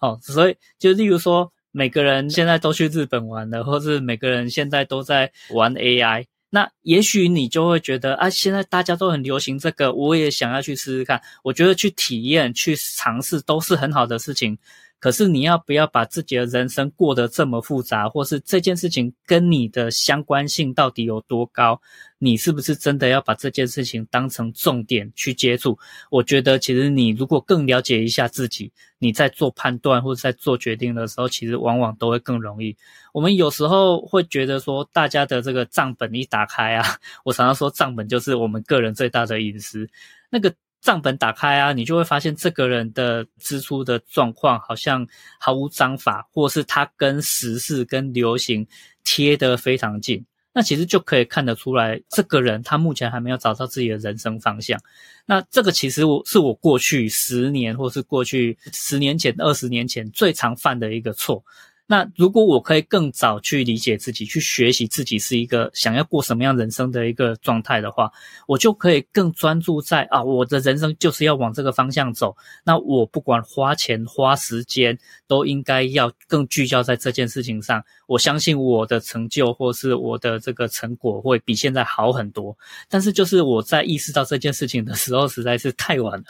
S2: 哦，所以就例如说，每个人现在都去日本玩了，或是每个人现在都在玩 AI，那也许你就会觉得啊，现在大家都很流行这个，我也想要去试试看。我觉得去体验、去尝试都是很好的事情。可是你要不要把自己的人生过得这么复杂，或是这件事情跟你的相关性到底有多高？你是不是真的要把这件事情当成重点去接触？我觉得其实你如果更了解一下自己，你在做判断或者在做决定的时候，其实往往都会更容易。我们有时候会觉得说，大家的这个账本一打开啊，我常常说账本就是我们个人最大的隐私，那个。账本打开啊，你就会发现这个人的支出的状况好像毫无章法，或是他跟时事、跟流行贴得非常近。那其实就可以看得出来，这个人他目前还没有找到自己的人生方向。那这个其实我是我过去十年，或是过去十年前、二十年前最常犯的一个错。那如果我可以更早去理解自己，去学习自己是一个想要过什么样人生的一个状态的话，我就可以更专注在啊，我的人生就是要往这个方向走。那我不管花钱花时间，都应该要更聚焦在这件事情上。我相信我的成就或是我的这个成果会比现在好很多。但是就是我在意识到这件事情的时候，实在是太晚了。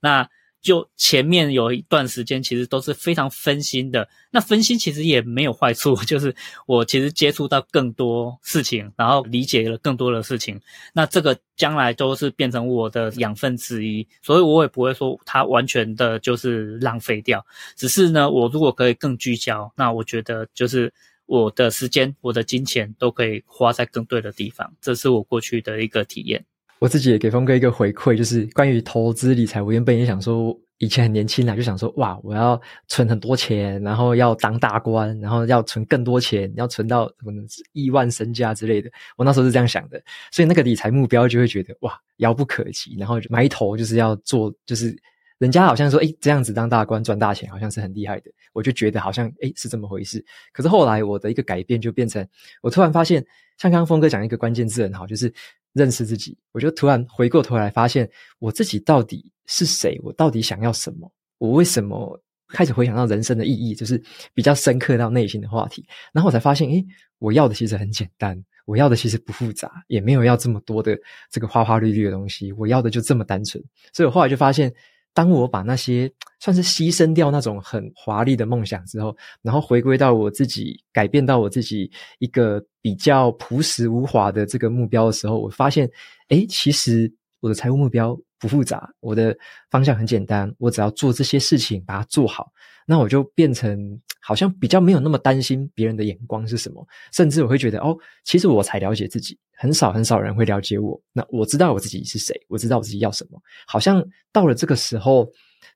S2: 那。就前面有一段时间，其实都是非常分心的。那分心其实也没有坏处，就是我其实接触到更多事情，然后理解了更多的事情。那这个将来都是变成我的养分之一，所以我也不会说它完全的就是浪费掉。只是呢，我如果可以更聚焦，那我觉得就是我的时间、我的金钱都可以花在更对的地方。这是我过去的一个体验。
S1: 我自己也给峰哥一个回馈，就是关于投资理财。我原本也想说，以前很年轻啊，就想说，哇，我要存很多钱，然后要当大官，然后要存更多钱，要存到什么亿万身家之类的。我那时候是这样想的，所以那个理财目标就会觉得哇，遥不可及。然后埋头就是要做，就是人家好像说，诶，这样子当大官赚大钱，好像是很厉害的。我就觉得好像，诶，是这么回事。可是后来我的一个改变就变成，我突然发现，像刚刚峰哥讲一个关键字很好，就是。认识自己，我就突然回过头来发现，我自己到底是谁？我到底想要什么？我为什么开始回想到人生的意义？就是比较深刻到内心的话题。然后我才发现，诶，我要的其实很简单，我要的其实不复杂，也没有要这么多的这个花花绿绿的东西。我要的就这么单纯。所以我后来就发现。当我把那些算是牺牲掉那种很华丽的梦想之后，然后回归到我自己，改变到我自己一个比较朴实无华的这个目标的时候，我发现，诶，其实我的财务目标不复杂，我的方向很简单，我只要做这些事情，把它做好。那我就变成好像比较没有那么担心别人的眼光是什么，甚至我会觉得哦，其实我才了解自己，很少很少人会了解我。那我知道我自己是谁，我知道我自己要什么，好像到了这个时候，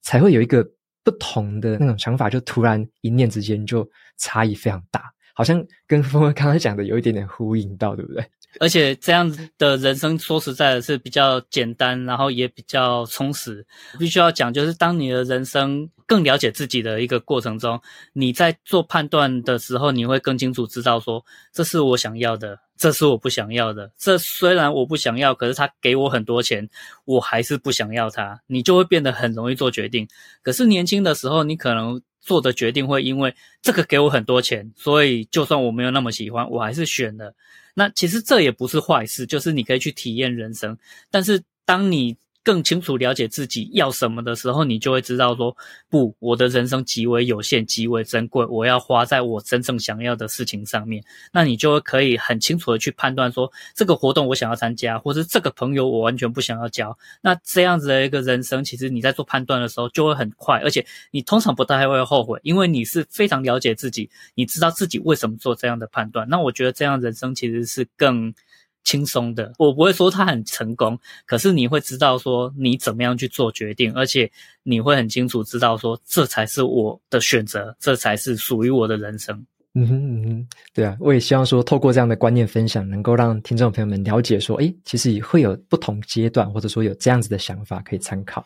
S1: 才会有一个不同的那种想法，就突然一念之间就差异非常大，好像跟峰哥刚才讲的有一点点呼应到，对不对？
S2: 而且这样子的人生，说实在的，是比较简单，然后也比较充实。必须要讲，就是当你的人生更了解自己的一个过程中，你在做判断的时候，你会更清楚知道说，这是我想要的，这是我不想要的。这虽然我不想要，可是他给我很多钱，我还是不想要他。你就会变得很容易做决定。可是年轻的时候，你可能做的决定会因为这个给我很多钱，所以就算我没有那么喜欢，我还是选了。那其实这也不是坏事，就是你可以去体验人生。但是当你更清楚了解自己要什么的时候，你就会知道说，不，我的人生极为有限，极为珍贵，我要花在我真正想要的事情上面。那你就可以很清楚的去判断说，这个活动我想要参加，或是这个朋友我完全不想要交。那这样子的一个人生，其实你在做判断的时候就会很快，而且你通常不太会后悔，因为你是非常了解自己，你知道自己为什么做这样的判断。那我觉得这样人生其实是更。轻松的，我不会说他很成功，可是你会知道说你怎么样去做决定，而且你会很清楚知道说这才是我的选择，这才是属于我的人生。
S1: 嗯哼嗯哼，对啊，我也希望说透过这样的观念分享，能够让听众朋友们了解说，诶，其实也会有不同阶段，或者说有这样子的想法可以参考。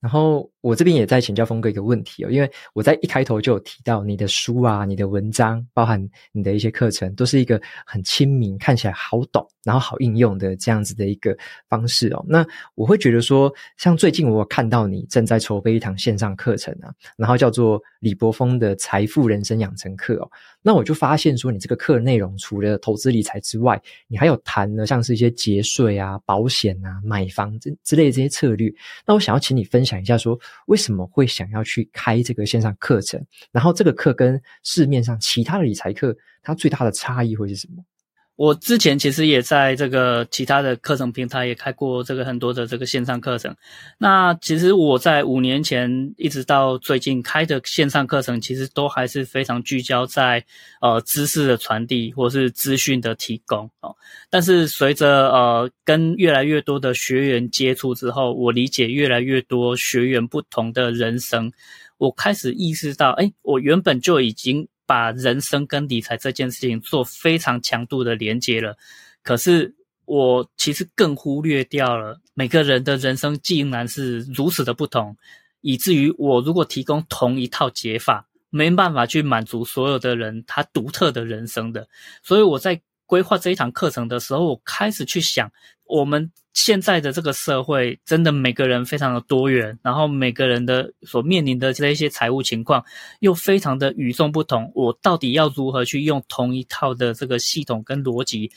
S1: 然后我这边也在请教峰哥一个问题哦，因为我在一开头就有提到你的书啊、你的文章，包含你的一些课程，都是一个很亲民、看起来好懂，然后好应用的这样子的一个方式哦。那我会觉得说，像最近我看到你正在筹备一堂线上课程啊，然后叫做李柏峰的财富人生养成课哦。那我就发现说，你这个课内容除了投资理财之外，你还有谈了像是一些节税啊、保险啊、买房之之类这些策略。那我想要请你分享一下，说为什么会想要去开这个线上课程？然后这个课跟市面上其他的理财课，它最大的差异会是什么？
S2: 我之前其实也在这个其他的课程平台也开过这个很多的这个线上课程。那其实我在五年前一直到最近开的线上课程，其实都还是非常聚焦在呃知识的传递或是资讯的提供哦。但是随着呃跟越来越多的学员接触之后，我理解越来越多学员不同的人生，我开始意识到，诶，我原本就已经。把人生跟理财这件事情做非常强度的连接了，可是我其实更忽略掉了每个人的人生竟然是如此的不同，以至于我如果提供同一套解法，没办法去满足所有的人他独特的人生的。所以我在规划这一堂课程的时候，我开始去想，我们现在的这个社会真的每个人非常的多元，然后每个人的所面临的这一些财务情况又非常的与众不同。我到底要如何去用同一套的这个系统跟逻辑，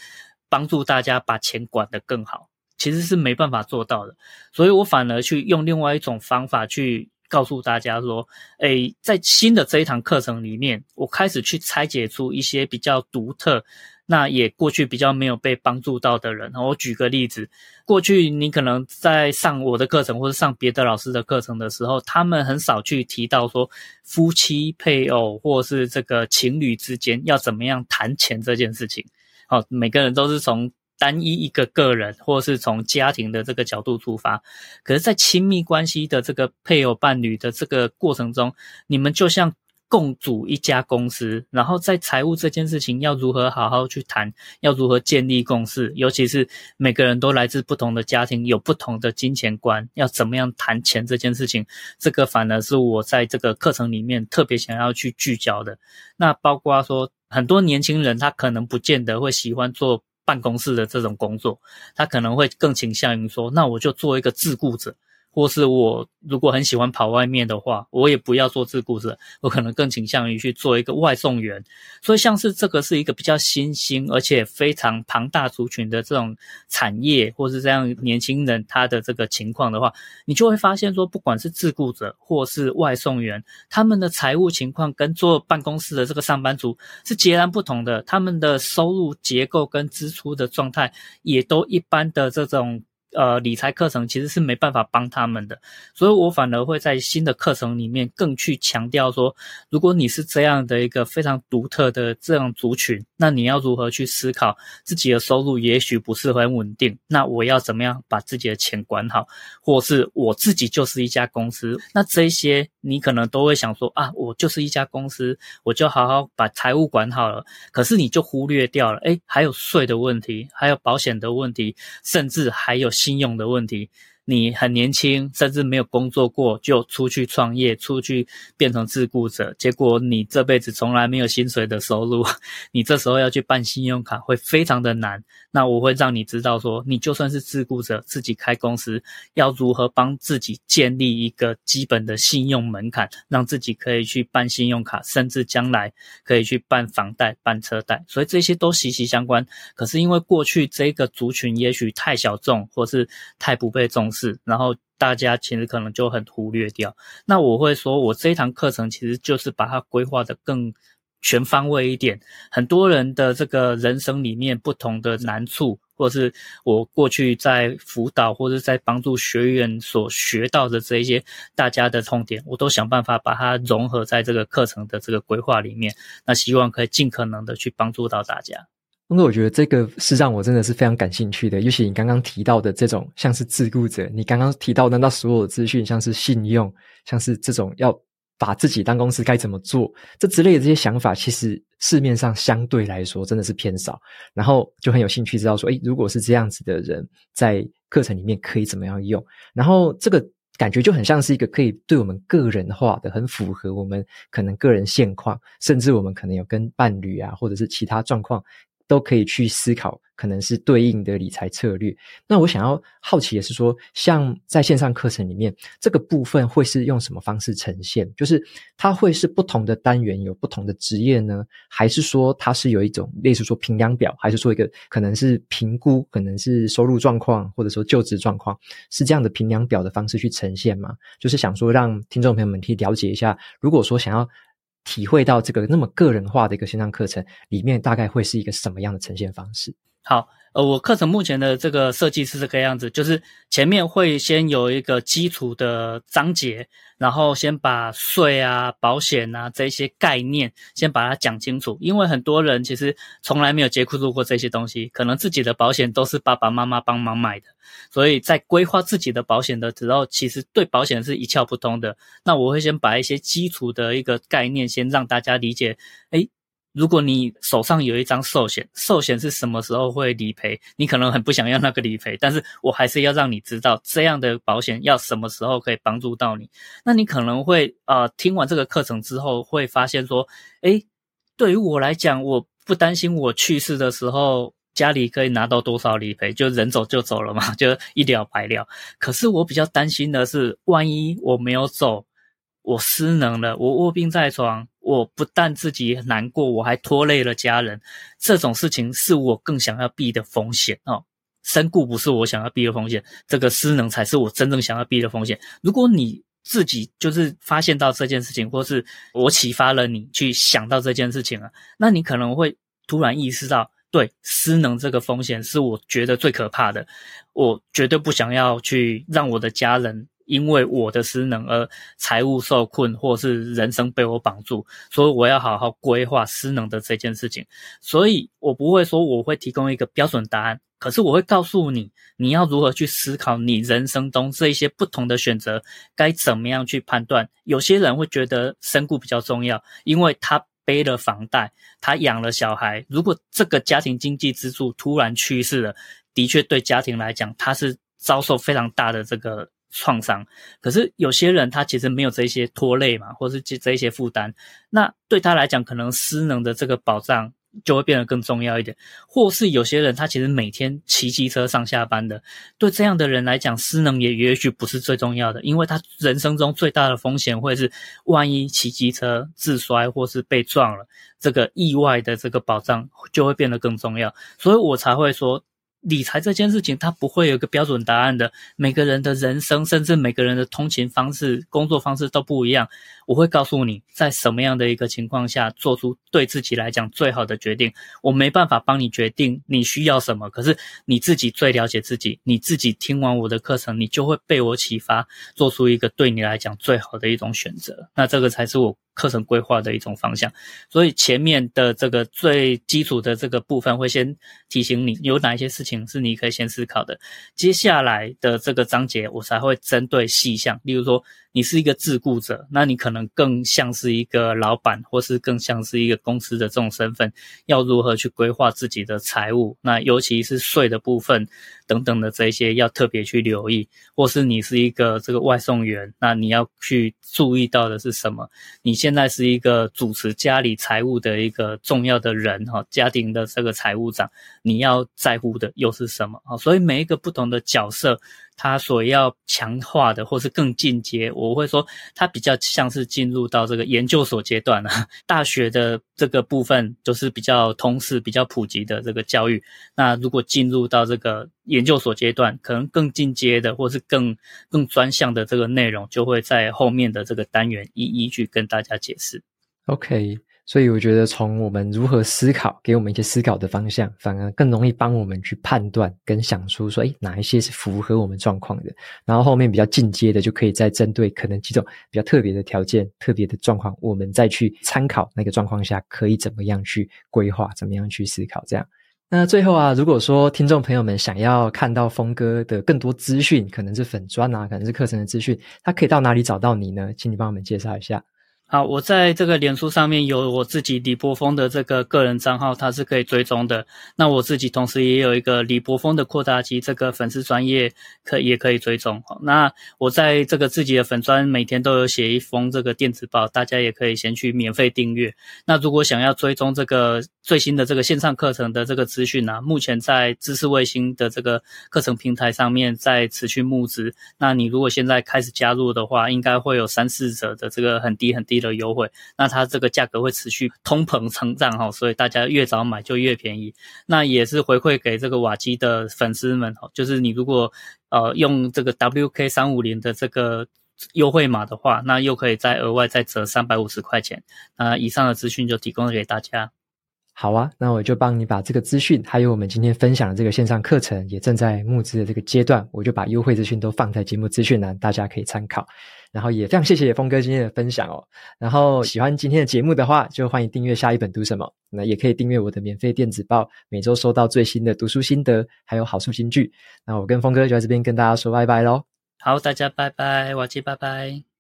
S2: 帮助大家把钱管得更好？其实是没办法做到的。所以我反而去用另外一种方法去。告诉大家说，诶，在新的这一堂课程里面，我开始去拆解出一些比较独特，那也过去比较没有被帮助到的人。我举个例子，过去你可能在上我的课程或者上别的老师的课程的时候，他们很少去提到说夫妻、配偶或是这个情侣之间要怎么样谈钱这件事情。好，每个人都是从。单一一个个人，或是从家庭的这个角度出发，可是，在亲密关系的这个配偶伴侣的这个过程中，你们就像共组一家公司，然后在财务这件事情要如何好好去谈，要如何建立共识，尤其是每个人都来自不同的家庭，有不同的金钱观，要怎么样谈钱这件事情，这个反而是我在这个课程里面特别想要去聚焦的。那包括说，很多年轻人他可能不见得会喜欢做。办公室的这种工作，他可能会更倾向于说，那我就做一个自雇者。或是我如果很喜欢跑外面的话，我也不要做自雇者，我可能更倾向于去做一个外送员。所以像是这个是一个比较新兴而且非常庞大族群的这种产业，或是这样年轻人他的这个情况的话，你就会发现说，不管是自雇者或是外送员，他们的财务情况跟做办公室的这个上班族是截然不同的，他们的收入结构跟支出的状态也都一般的这种。呃，理财课程其实是没办法帮他们的，所以我反而会在新的课程里面更去强调说，如果你是这样的一个非常独特的这样族群，那你要如何去思考自己的收入也许不是很稳定，那我要怎么样把自己的钱管好，或是我自己就是一家公司，那这些你可能都会想说啊，我就是一家公司，我就好好把财务管好了，可是你就忽略掉了，诶，还有税的问题，还有保险的问题，甚至还有。信用的问题。你很年轻，甚至没有工作过，就出去创业，出去变成自雇者，结果你这辈子从来没有薪水的收入，你这时候要去办信用卡会非常的难。那我会让你知道说，你就算是自雇者，自己开公司，要如何帮自己建立一个基本的信用门槛，让自己可以去办信用卡，甚至将来可以去办房贷、办车贷。所以这些都息息相关。可是因为过去这个族群也许太小众，或是太不被重视。是，然后大家其实可能就很忽略掉。那我会说，我这一堂课程其实就是把它规划的更全方位一点。很多人的这个人生里面不同的难处，或是我过去在辅导或者在帮助学员所学到的这一些大家的痛点，我都想办法把它融合在这个课程的这个规划里面。那希望可以尽可能的去帮助到大家。
S1: 因为我觉得这个是让我真的是非常感兴趣的，尤其你刚刚提到的这种像是自雇者，你刚刚提到的那所有的资讯，像是信用，像是这种要把自己当公司该怎么做，这之类的这些想法，其实市面上相对来说真的是偏少。然后就很有兴趣知道说，诶，如果是这样子的人，在课程里面可以怎么样用？然后这个感觉就很像是一个可以对我们个人化的，很符合我们可能个人现况，甚至我们可能有跟伴侣啊，或者是其他状况。都可以去思考，可能是对应的理财策略。那我想要好奇的是说，像在线上课程里面，这个部分会是用什么方式呈现？就是它会是不同的单元有不同的职业呢，还是说它是有一种类似说评量表，还是说一个可能是评估，可能是收入状况，或者说就职状况，是这样的评量表的方式去呈现吗？就是想说让听众朋友们可以了解一下，如果说想要。体会到这个那么个人化的一个线上课程里面，大概会是一个什么样的呈现方式？
S2: 好，呃，我课程目前的这个设计是这个样子，就是前面会先有一个基础的章节。然后先把税啊、保险啊这些概念先把它讲清楚，因为很多人其实从来没有接触过这些东西，可能自己的保险都是爸爸妈妈帮忙买的，所以在规划自己的保险的时候，其实对保险是一窍不通的。那我会先把一些基础的一个概念先让大家理解，诶如果你手上有一张寿险，寿险是什么时候会理赔？你可能很不想要那个理赔，但是我还是要让你知道这样的保险要什么时候可以帮助到你。那你可能会呃听完这个课程之后，会发现说，诶，对于我来讲，我不担心我去世的时候家里可以拿到多少理赔，就人走就走了嘛，就一了百了。可是我比较担心的是，万一我没有走。我失能了，我卧病在床，我不但自己难过，我还拖累了家人。这种事情是我更想要避的风险哦。身故不是我想要避的风险，这个失能才是我真正想要避的风险。如果你自己就是发现到这件事情，或是我启发了你去想到这件事情啊，那你可能会突然意识到，对，失能这个风险是我觉得最可怕的，我绝对不想要去让我的家人。因为我的失能而财务受困，或是人生被我绑住，所以我要好好规划失能的这件事情。所以我不会说我会提供一个标准答案，可是我会告诉你，你要如何去思考你人生中这一些不同的选择，该怎么样去判断。有些人会觉得身故比较重要，因为他背了房贷，他养了小孩。如果这个家庭经济支柱突然去世了，的确对家庭来讲，他是遭受非常大的这个。创伤，可是有些人他其实没有这些拖累嘛，或是这这一些负担，那对他来讲，可能失能的这个保障就会变得更重要一点。或是有些人他其实每天骑机车上下班的，对这样的人来讲，失能也也许不是最重要的，因为他人生中最大的风险会是万一骑机车自摔或是被撞了，这个意外的这个保障就会变得更重要，所以我才会说。理财这件事情，它不会有一个标准答案的。每个人的人生，甚至每个人的通勤方式、工作方式都不一样。我会告诉你，在什么样的一个情况下做出对自己来讲最好的决定。我没办法帮你决定你需要什么，可是你自己最了解自己。你自己听完我的课程，你就会被我启发，做出一个对你来讲最好的一种选择。那这个才是我课程规划的一种方向。所以前面的这个最基础的这个部分，会先提醒你有哪一些事情是你可以先思考的。接下来的这个章节，我才会针对细项，例如说。你是一个自雇者，那你可能更像是一个老板，或是更像是一个公司的这种身份，要如何去规划自己的财务？那尤其是税的部分等等的这些，要特别去留意。或是你是一个这个外送员，那你要去注意到的是什么？你现在是一个主持家里财务的一个重要的人哈，家庭的这个财务长，你要在乎的又是什么啊？所以每一个不同的角色。他所要强化的，或是更进阶，我会说，他比较像是进入到这个研究所阶段了。大学的这个部分就是比较通识、比较普及的这个教育。那如果进入到这个研究所阶段，可能更进阶的，或是更更专项的这个内容，就会在后面的这个单元一一去跟大家解释。
S1: OK。所以我觉得，从我们如何思考，给我们一些思考的方向，反而更容易帮我们去判断跟想出说，诶，哪一些是符合我们状况的。然后后面比较进阶的，就可以再针对可能几种比较特别的条件、特别的状况，我们再去参考那个状况下可以怎么样去规划，怎么样去思考。这样，那最后啊，如果说听众朋友们想要看到峰哥的更多资讯，可能是粉砖啊，可能是课程的资讯，他可以到哪里找到你呢？请你帮我们介绍一下。
S2: 好，我在这个脸书上面有我自己李柏峰的这个个人账号，它是可以追踪的。那我自己同时也有一个李柏峰的扩大机这个粉丝专业，可也可以追踪。那我在这个自己的粉专每天都有写一封这个电子报，大家也可以先去免费订阅。那如果想要追踪这个最新的这个线上课程的这个资讯呢，目前在知识卫星的这个课程平台上面在持续募资。那你如果现在开始加入的话，应该会有三四折的这个很低很低的优惠。那它这个价格会持续通膨成长哈，所以大家越早买就越便宜。那也是回馈给这个瓦基的粉丝们哈，就是你如果呃用这个 WK 三五零的这个优惠码的话，那又可以再额外再折三百五十块钱。那以上的资讯就提供给大家。
S1: 好啊，那我就帮你把这个资讯，还有我们今天分享的这个线上课程，也正在募资的这个阶段，我就把优惠资讯都放在节目资讯栏，大家可以参考。然后也非常谢谢峰哥今天的分享哦。然后喜欢今天的节目的话，就欢迎订阅下一本读什么，那也可以订阅我的免费电子报，每周收到最新的读书心得，还有好书金句。那我跟峰哥就在这边跟大家说拜拜喽。
S2: 好，大家拜拜，瓦基拜拜。